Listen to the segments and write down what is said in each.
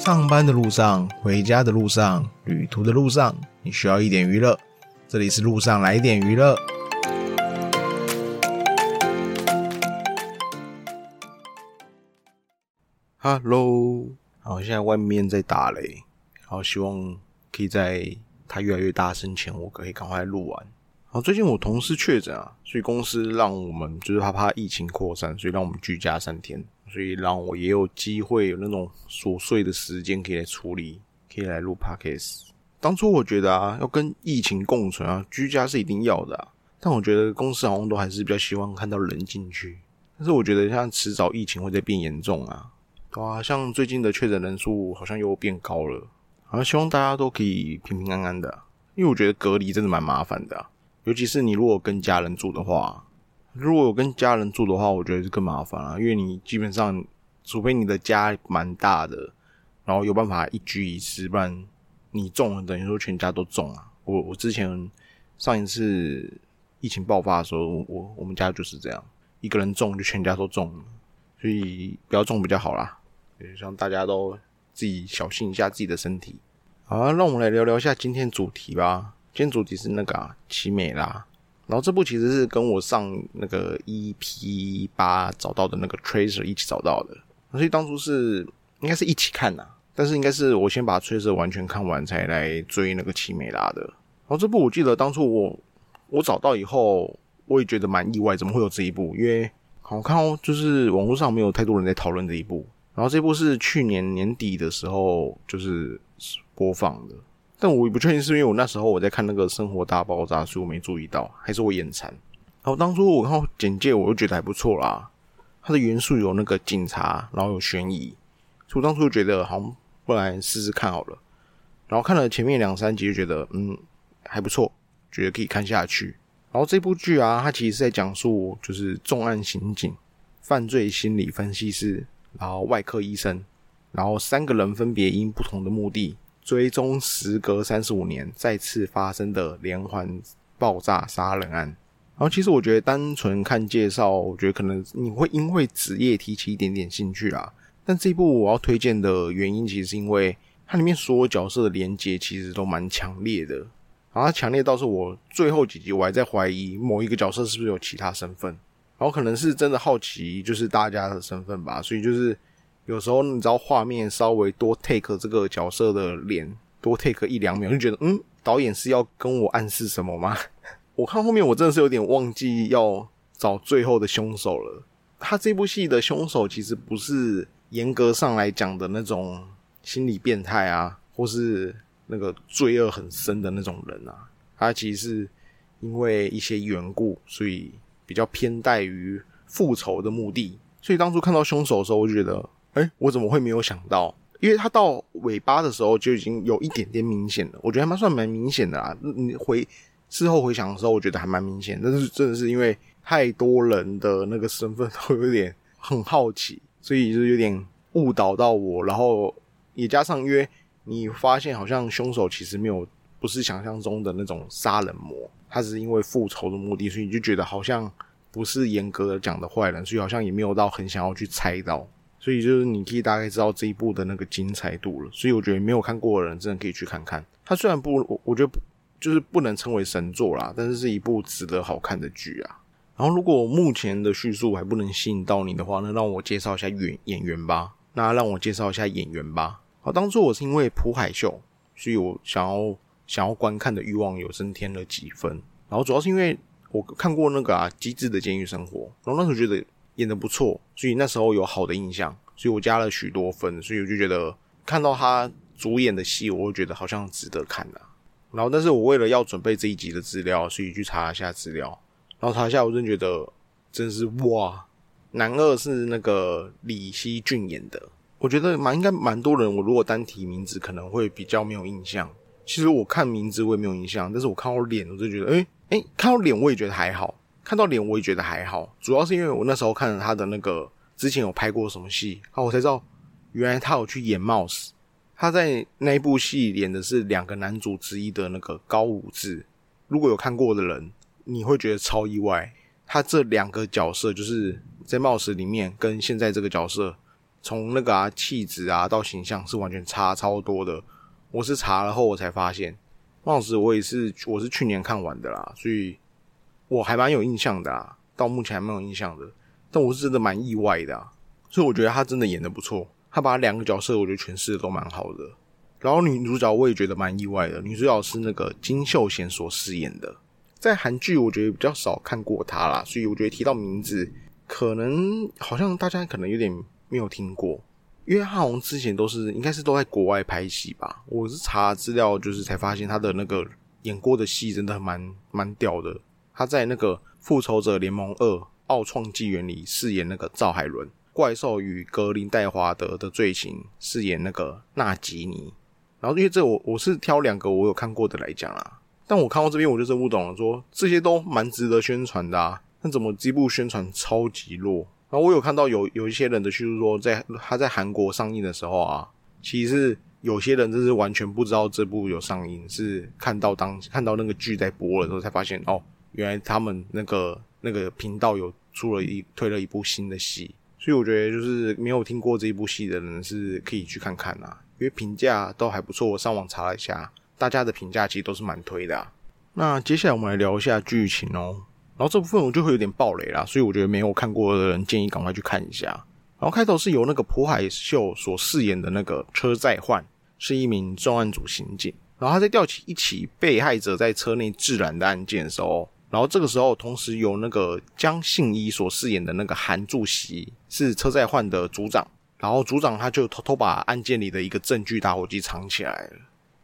上班的路上，回家的路上，旅途的路上，你需要一点娱乐。这里是路上来点娱乐。Hello，好，现在外面在打雷，然后希望可以在它越来越大声前，我可以赶快录完。好，最近我同事确诊啊，所以公司让我们就是怕怕疫情扩散，所以让我们居家三天，所以让我也有机会有那种琐碎的时间可以来处理，可以来录 podcast。当初我觉得啊，要跟疫情共存啊，居家是一定要的啊，但我觉得公司好像都还是比较希望看到人进去。但是我觉得像迟早疫情会再变严重啊。对啊，像最近的确诊人数好像又变高了，好像希望大家都可以平平安安的，因为我觉得隔离真的蛮麻烦的，尤其是你如果跟家人住的话，如果有跟家人住的话，我觉得是更麻烦啊，因为你基本上除非你的家蛮大的，然后有办法一居一室，不然你中了等于说全家都中啊。我我之前上一次疫情爆发的时候，我我们家就是这样，一个人中就全家都中了，所以不要中比较好啦。也希望大家都自己小心一下自己的身体。好，让我们来聊聊一下今天主题吧。今天主题是那个啊，奇美拉。然后这部其实是跟我上那个 EP 八找到的那个 Tracer 一起找到的，所以当初是应该是一起看呐。但是应该是我先把 Tracer 完全看完才来追那个奇美拉的。然后这部我记得当初我我找到以后，我也觉得蛮意外，怎么会有这一部？因为好看哦，就是网络上没有太多人在讨论这一部。然后这部是去年年底的时候就是播放的，但我也不确定是因为我那时候我在看那个《生活大爆炸》，所以我没注意到，还是我眼馋。然后当初我看简介，我就觉得还不错啦。它的元素有那个警察，然后有悬疑，所以我当初就觉得好，不然试试看好了。然后看了前面两三集，就觉得嗯还不错，觉得可以看下去。然后这部剧啊，它其实是在讲述就是重案刑警、犯罪心理分析师。然后外科医生，然后三个人分别因不同的目的追踪时隔三十五年再次发生的连环爆炸杀人案。然后其实我觉得单纯看介绍，我觉得可能你会因为职业提起一点点兴趣啦。但这一部我要推荐的原因，其实是因为它里面所有角色的连接其实都蛮强烈的。然后强烈到是我最后几集我还在怀疑某一个角色是不是有其他身份。然后可能是真的好奇，就是大家的身份吧，所以就是有时候你知道画面稍微多 take 这个角色的脸，多 take 一两秒，就觉得嗯，导演是要跟我暗示什么吗？我看后面我真的是有点忘记要找最后的凶手了。他这部戏的凶手其实不是严格上来讲的那种心理变态啊，或是那个罪恶很深的那种人啊，他其实是因为一些缘故，所以。比较偏待于复仇的目的，所以当初看到凶手的时候，我觉得，哎，我怎么会没有想到？因为他到尾巴的时候就已经有一点点明显了，我觉得还蛮算蛮明显的啦。你回事后回想的时候，我觉得还蛮明显，但是真的是因为太多人的那个身份都有点很好奇，所以就有点误导到我。然后也加上，因为你发现好像凶手其实没有不是想象中的那种杀人魔。他只是因为复仇的目的，所以你就觉得好像不是严格的讲的坏人，所以好像也没有到很想要去猜到，所以就是你可以大概知道这一部的那个精彩度了。所以我觉得没有看过的人真的可以去看看。它虽然不，我我觉得就是不能称为神作啦，但是是一部值得好看的剧啊。然后如果目前的叙述还不能吸引到你的话，那让我介绍一下演演员吧。那让我介绍一下演员吧。好，当初我是因为朴海秀，所以我想要。想要观看的欲望有增添了几分，然后主要是因为我看过那个啊《机智的监狱生活》，然后那时候觉得演的不错，所以那时候有好的印象，所以我加了许多分，所以我就觉得看到他主演的戏，我会觉得好像值得看的。然后，但是我为了要准备这一集的资料，所以去查一下资料，然后查一下，我真觉得真是哇，男二是那个李熙俊演的，我觉得蛮应该蛮多人，我如果单提名字可能会比较没有印象。其实我看名字我也没有印象，但是我看到脸我就觉得，哎哎，看到脸我也觉得还好，看到脸我也觉得还好。主要是因为我那时候看了他的那个之前有拍过什么戏，啊，我才知道原来他有去演 Mouse，他在那一部戏演的是两个男主之一的那个高武志。如果有看过的人，你会觉得超意外，他这两个角色就是在 Mouse 里面跟现在这个角色从那个啊气质啊到形象是完全差超多的。我是查了后我才发现，帽子我也是我是去年看完的啦，所以我还蛮有印象的啊，到目前还蛮有印象的。但我是真的蛮意外的，所以我觉得他真的演的不错，他把两个角色我觉得诠释的都蛮好的。然后女主角我也觉得蛮意外的，女主角是那个金秀贤所饰演的，在韩剧我觉得比较少看过她啦，所以我觉得提到名字，可能好像大家可能有点没有听过。因为汉红之前都是应该是都在国外拍戏吧，我是查资料就是才发现他的那个演过的戏真的蛮蛮屌的。他在那个《复仇者联盟二：奥创纪元》里饰演那个赵海伦，《怪兽与格林戴华德的罪行》饰演那个纳吉尼。然后因为这我我是挑两个我有看过的来讲啊，但我看到这边我就真不懂了，说这些都蛮值得宣传的啊，那怎么这部宣传超级弱？然后我有看到有有一些人的叙述说，在他在韩国上映的时候啊，其实有些人就是完全不知道这部有上映，是看到当看到那个剧在播的时候才发现哦，原来他们那个那个频道有出了一推了一部新的戏，所以我觉得就是没有听过这一部戏的人是可以去看看啊，因为评价都还不错，我上网查了一下，大家的评价其实都是蛮推的。那接下来我们来聊一下剧情哦。然后这部分我就会有点暴雷啦，所以我觉得没有看过的人建议赶快去看一下。然后开头是由那个朴海秀所饰演的那个车载焕，是一名重案组刑警。然后他在调起一起被害者在车内自燃的案件的时候，然后这个时候同时由那个江信一所饰演的那个韩柱席是车载焕的组长。然后组长他就偷偷把案件里的一个证据打火机藏起来了。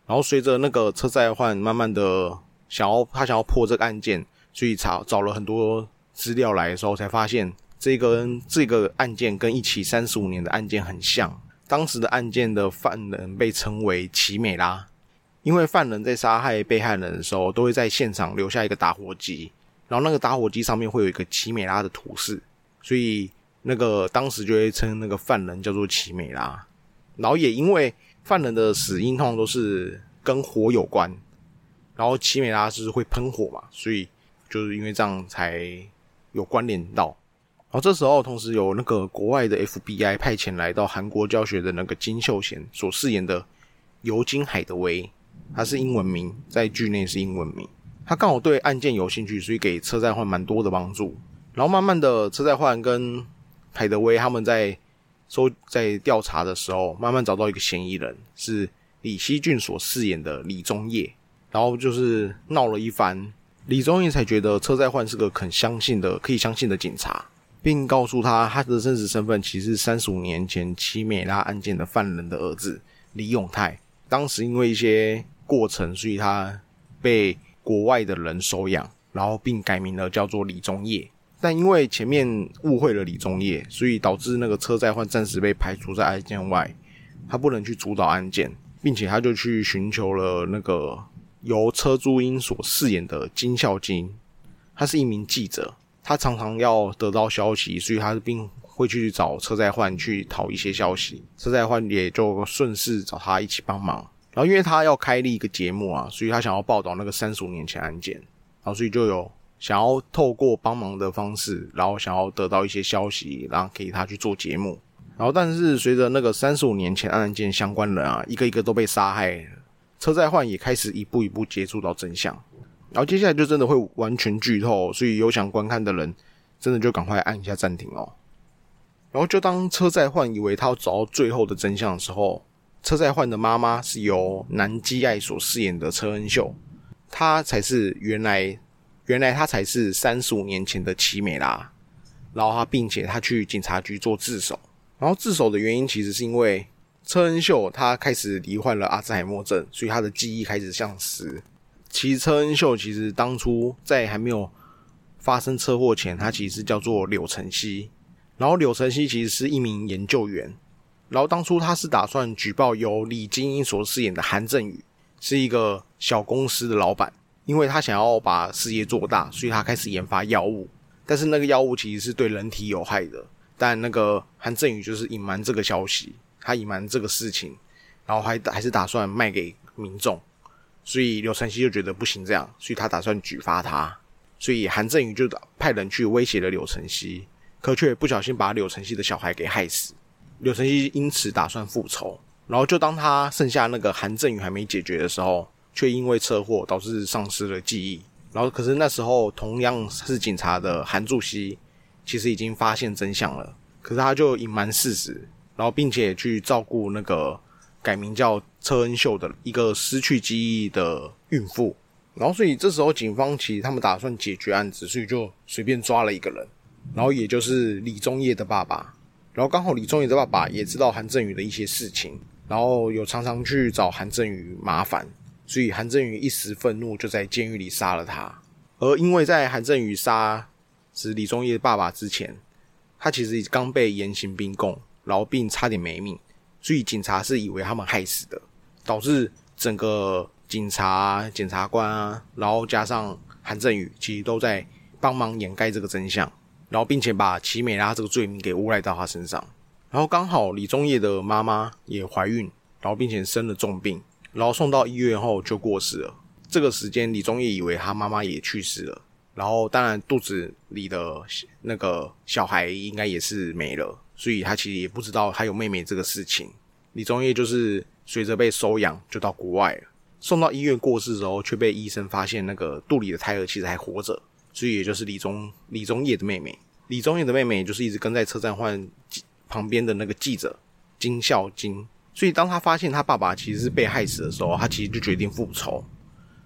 然后随着那个车载焕慢慢的想要他想要破这个案件。所以查找了很多资料来的时候，才发现这个这个案件跟一起三十五年的案件很像。当时的案件的犯人被称为奇美拉，因为犯人在杀害被害人的时候，都会在现场留下一个打火机，然后那个打火机上面会有一个奇美拉的图示，所以那个当时就会称那个犯人叫做奇美拉。然后也因为犯人的死因通常都是跟火有关，然后奇美拉是会喷火嘛，所以。就是因为这样才有关联到，然后这时候同时有那个国外的 FBI 派遣来到韩国教学的那个金秀贤所饰演的尤金海德威，他是英文名，在剧内是英文名。他刚好对案件有兴趣，所以给车载焕蛮多的帮助。然后慢慢的，车载焕跟海德威他们在搜在调查的时候，慢慢找到一个嫌疑人，是李熙俊所饰演的李宗业。然后就是闹了一番。李宗义才觉得车载焕是个肯相信的、可以相信的警察，并告诉他他的真实身份其实是三十五年前奇美拉案件的犯人的儿子李永泰。当时因为一些过程，所以他被国外的人收养，然后并改名了叫做李宗业。但因为前面误会了李宗业，所以导致那个车载焕暂时被排除在案件外，他不能去主导案件，并且他就去寻求了那个。由车珠英所饰演的金孝金，他是一名记者，他常常要得到消息，所以他并会去找车载焕去讨一些消息。车载焕也就顺势找他一起帮忙。然后因为他要开立一个节目啊，所以他想要报道那个三十五年前案件，然后所以就有想要透过帮忙的方式，然后想要得到一些消息，然后给他去做节目。然后但是随着那个三十五年前案件相关人啊，一个一个都被杀害。车载焕也开始一步一步接触到真相，然后接下来就真的会完全剧透，所以有想观看的人，真的就赶快按一下暂停哦。然后就当车载焕以为他要找到最后的真相的时候，车载焕的妈妈是由南基爱所饰演的车恩秀，她才是原来原来她才是三十五年前的奇美拉，然后她并且她去警察局做自首，然后自首的原因其实是因为。车恩秀她开始罹患了阿兹海默症，所以她的记忆开始丧失。其实车恩秀其实当初在还没有发生车祸前，他其实叫做柳晨曦。然后柳晨曦其实是一名研究员。然后当初他是打算举报由李金英所饰演的韩振宇是一个小公司的老板，因为他想要把事业做大，所以他开始研发药物。但是那个药物其实是对人体有害的，但那个韩振宇就是隐瞒这个消息。他隐瞒这个事情，然后还还是打算卖给民众，所以刘晨曦就觉得不行这样，所以他打算举发他，所以韩振宇就派人去威胁了柳晨曦，可却不小心把柳晨曦的小孩给害死。柳承熙因此打算复仇，然后就当他剩下那个韩振宇还没解决的时候，却因为车祸导致丧失了记忆。然后可是那时候同样是警察的韩柱熙，其实已经发现真相了，可是他就隐瞒事实，然后并且去照顾那个改名叫车恩秀的一个失去记忆的孕妇。然后所以这时候警方其实他们打算解决案子，所以就随便抓了一个人，然后也就是李宗业的爸爸。然后刚好李宗宇的爸爸也知道韩振宇的一些事情，然后有常常去找韩振宇麻烦。所以韩振宇一时愤怒，就在监狱里杀了他。而因为在韩振宇杀死李宗业爸爸之前，他其实刚被严刑逼供，然后并差点没命，所以警察是以为他们害死的，导致整个警察、检察官啊，然后加上韩振宇，其实都在帮忙掩盖这个真相，然后并且把齐美拉这个罪名给诬赖到他身上。然后刚好李宗业的妈妈也怀孕，然后并且生了重病。然后送到医院后就过世了。这个时间，李宗业以为他妈妈也去世了。然后，当然肚子里的那个小孩应该也是没了，所以他其实也不知道还有妹妹这个事情。李宗业就是随着被收养，就到国外了。送到医院过世之后，却被医生发现那个肚里的胎儿其实还活着，所以也就是李宗李宗业的妹妹。李宗业的妹妹就是一直跟在车站换旁边的那个记者金孝金。所以，当他发现他爸爸其实是被害死的时候，他其实就决定复仇。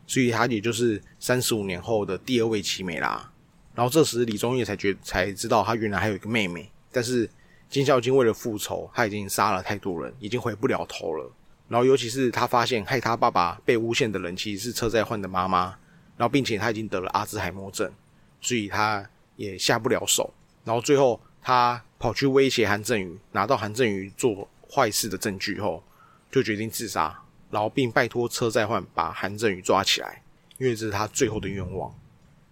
所以，他也就是三十五年后的第二位齐美拉。然后，这时李宗业才觉才知道他原来还有一个妹妹。但是，金孝金为了复仇，他已经杀了太多人，已经回不了头了。然后，尤其是他发现害他爸爸被诬陷的人其实是车载换的妈妈。然后，并且他已经得了阿兹海默症，所以他也下不了手。然后，最后他跑去威胁韩振宇，拿到韩振宇做。坏事的证据后，就决定自杀，然后并拜托车载换把韩振宇抓起来，因为这是他最后的愿望。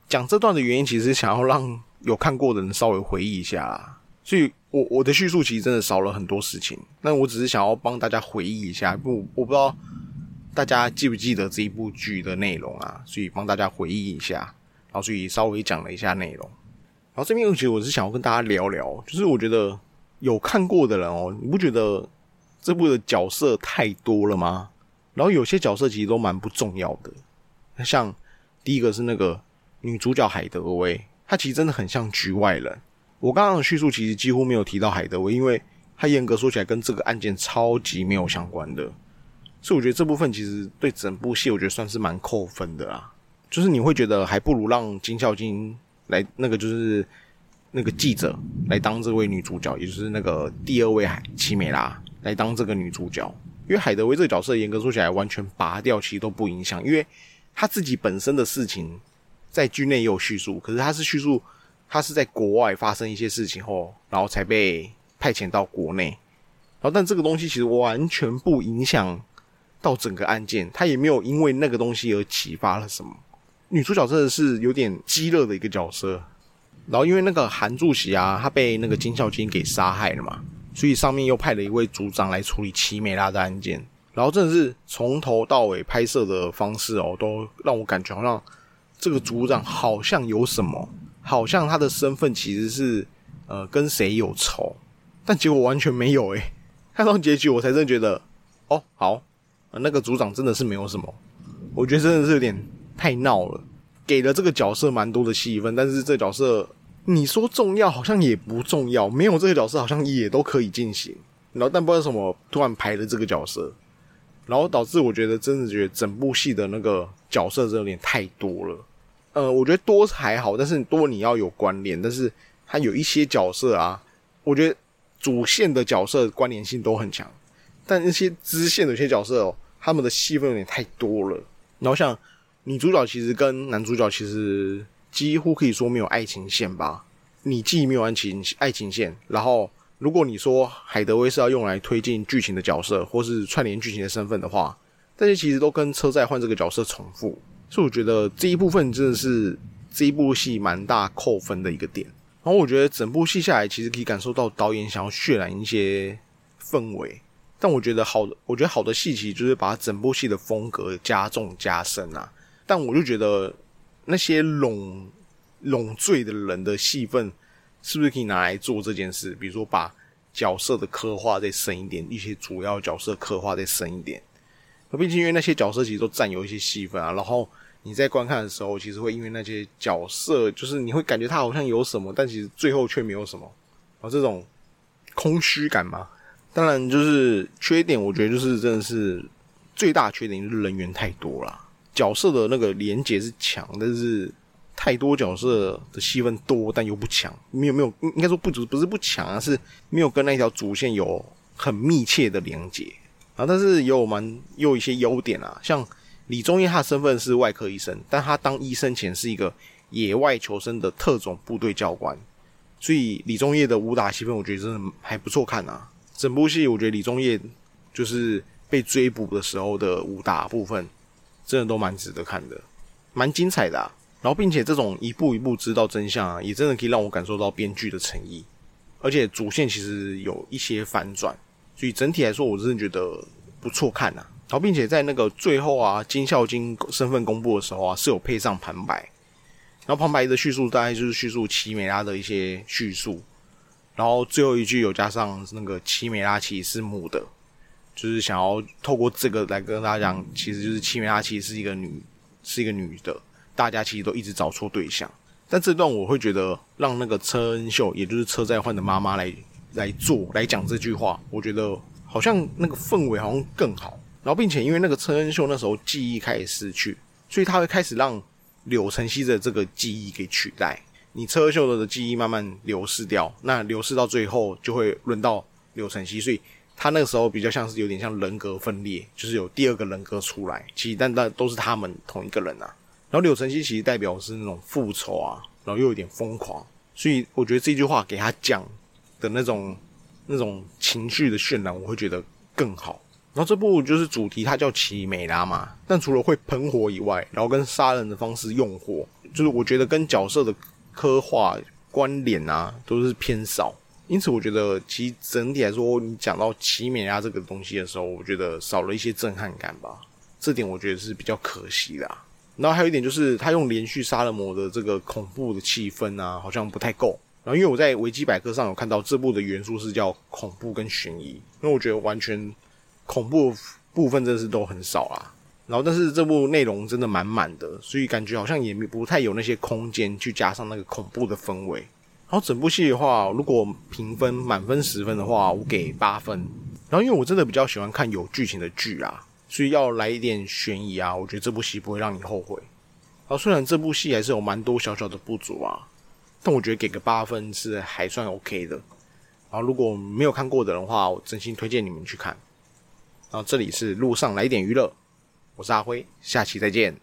讲这段的原因，其实想要让有看过的人稍微回忆一下啦。所以我我的叙述其实真的少了很多事情，那我只是想要帮大家回忆一下。不，我不知道大家记不记得这一部剧的内容啊，所以帮大家回忆一下，然后所以稍微讲了一下内容。然后这边其实我是想要跟大家聊聊，就是我觉得。有看过的人哦，你不觉得这部的角色太多了吗？然后有些角色其实都蛮不重要的，像第一个是那个女主角海德薇，她其实真的很像局外人。我刚刚的叙述其实几乎没有提到海德薇，因为她严格说起来跟这个案件超级没有相关的，所以我觉得这部分其实对整部戏我觉得算是蛮扣分的啦。就是你会觉得还不如让金孝金来那个就是。那个记者来当这位女主角，也就是那个第二位海奇美拉来当这个女主角。因为海德薇这个角色严格说起来完全拔掉，其实都不影响，因为他自己本身的事情在剧内也有叙述，可是他是叙述他是在国外发生一些事情后，然后才被派遣到国内。然后但这个东西其实完全不影响到整个案件，他也没有因为那个东西而启发了什么。女主角真的是有点激热的一个角色。然后因为那个韩柱喜啊，他被那个金孝金给杀害了嘛，所以上面又派了一位组长来处理齐美拉的案件。然后真的是从头到尾拍摄的方式哦，都让我感觉好像这个组长好像有什么，好像他的身份其实是呃跟谁有仇，但结果完全没有诶。看到结局我才真觉得哦好，那个组长真的是没有什么，我觉得真的是有点太闹了，给了这个角色蛮多的戏份，但是这角色。你说重要好像也不重要，没有这个角色好像也都可以进行。然后但不知道什么突然排了这个角色，然后导致我觉得真的觉得整部戏的那个角色真有点太多了。呃，我觉得多还好，但是多你要有关联，但是它有一些角色啊，我觉得主线的角色关联性都很强，但那些支线的有些角色哦，他们的戏份有点太多了。然后像女主角其实跟男主角其实。几乎可以说没有爱情线吧？你既没有爱情爱情线，然后如果你说海德威是要用来推进剧情的角色，或是串联剧情的身份的话，这些其实都跟车载换这个角色重复，所以我觉得这一部分真的是这一部戏蛮大扣分的一个点。然后我觉得整部戏下来，其实可以感受到导演想要渲染一些氛围，但我觉得好，我觉得好的戏其实就是把整部戏的风格加重加深啊。但我就觉得。那些拢拢罪的人的戏份，是不是可以拿来做这件事？比如说把角色的刻画再深一点，一些主要角色刻画再深一点。那毕竟因为那些角色其实都占有一些戏份啊，然后你在观看的时候，其实会因为那些角色，就是你会感觉他好像有什么，但其实最后却没有什么，啊，这种空虚感嘛。当然，就是缺点，我觉得就是真的是最大缺点就是人员太多了，角色的那个连接是强，但是。太多角色的戏份多，但又不强，没有没有，应该说不足，不是不强啊，是没有跟那条主线有很密切的连接啊。但是也有蛮也有一些优点啊，像李宗业他的身份是外科医生，但他当医生前是一个野外求生的特种部队教官，所以李宗业的武打戏份我觉得真的还不错看啊。整部戏我觉得李宗业就是被追捕的时候的武打部分，真的都蛮值得看的，蛮精彩的。然后，并且这种一步一步知道真相啊，也真的可以让我感受到编剧的诚意。而且主线其实有一些反转，所以整体来说，我真的觉得不错看呐。然后，并且在那个最后啊，金孝金身份公布的时候啊，是有配上旁白。然后旁白的叙述大概就是叙述奇美拉的一些叙述。然后最后一句有加上那个奇美拉奇是母的，就是想要透过这个来跟大家讲，其实就是奇美拉奇是一个女，是一个女的。大家其实都一直找错对象，但这段我会觉得让那个车恩秀，也就是车在焕的妈妈来来做来讲这句话，我觉得好像那个氛围好像更好。然后，并且因为那个车恩秀那时候记忆开始失去，所以他会开始让柳晨曦的这个记忆给取代。你车秀的记忆慢慢流失掉，那流失到最后就会轮到柳晨曦，所以他那个时候比较像是有点像人格分裂，就是有第二个人格出来。其实但但都是他们同一个人啊。然后柳承熙其实代表是那种复仇啊，然后又有点疯狂，所以我觉得这句话给他讲的那种那种情绪的渲染，我会觉得更好。然后这部就是主题，它叫奇美拉嘛，但除了会喷火以外，然后跟杀人的方式用火，就是我觉得跟角色的刻画关联啊，都是偏少。因此，我觉得其实整体来说，你讲到奇美拉这个东西的时候，我觉得少了一些震撼感吧。这点我觉得是比较可惜的。然后还有一点就是，他用连续杀人魔的这个恐怖的气氛啊，好像不太够。然后因为我在维基百科上有看到这部的元素是叫恐怖跟悬疑，因为我觉得完全恐怖部分真是都很少啦。然后但是这部内容真的满满的，所以感觉好像也不太有那些空间去加上那个恐怖的氛围。然后整部戏的话，如果评分满分十分的话，我给八分。然后因为我真的比较喜欢看有剧情的剧啊。所以要来一点悬疑啊，我觉得这部戏不会让你后悔。然后，虽然这部戏还是有蛮多小小的不足啊，但我觉得给个八分是还算 OK 的。然后如果没有看过的人话，我真心推荐你们去看。然后这里是路上来点娱乐，我是阿辉，下期再见。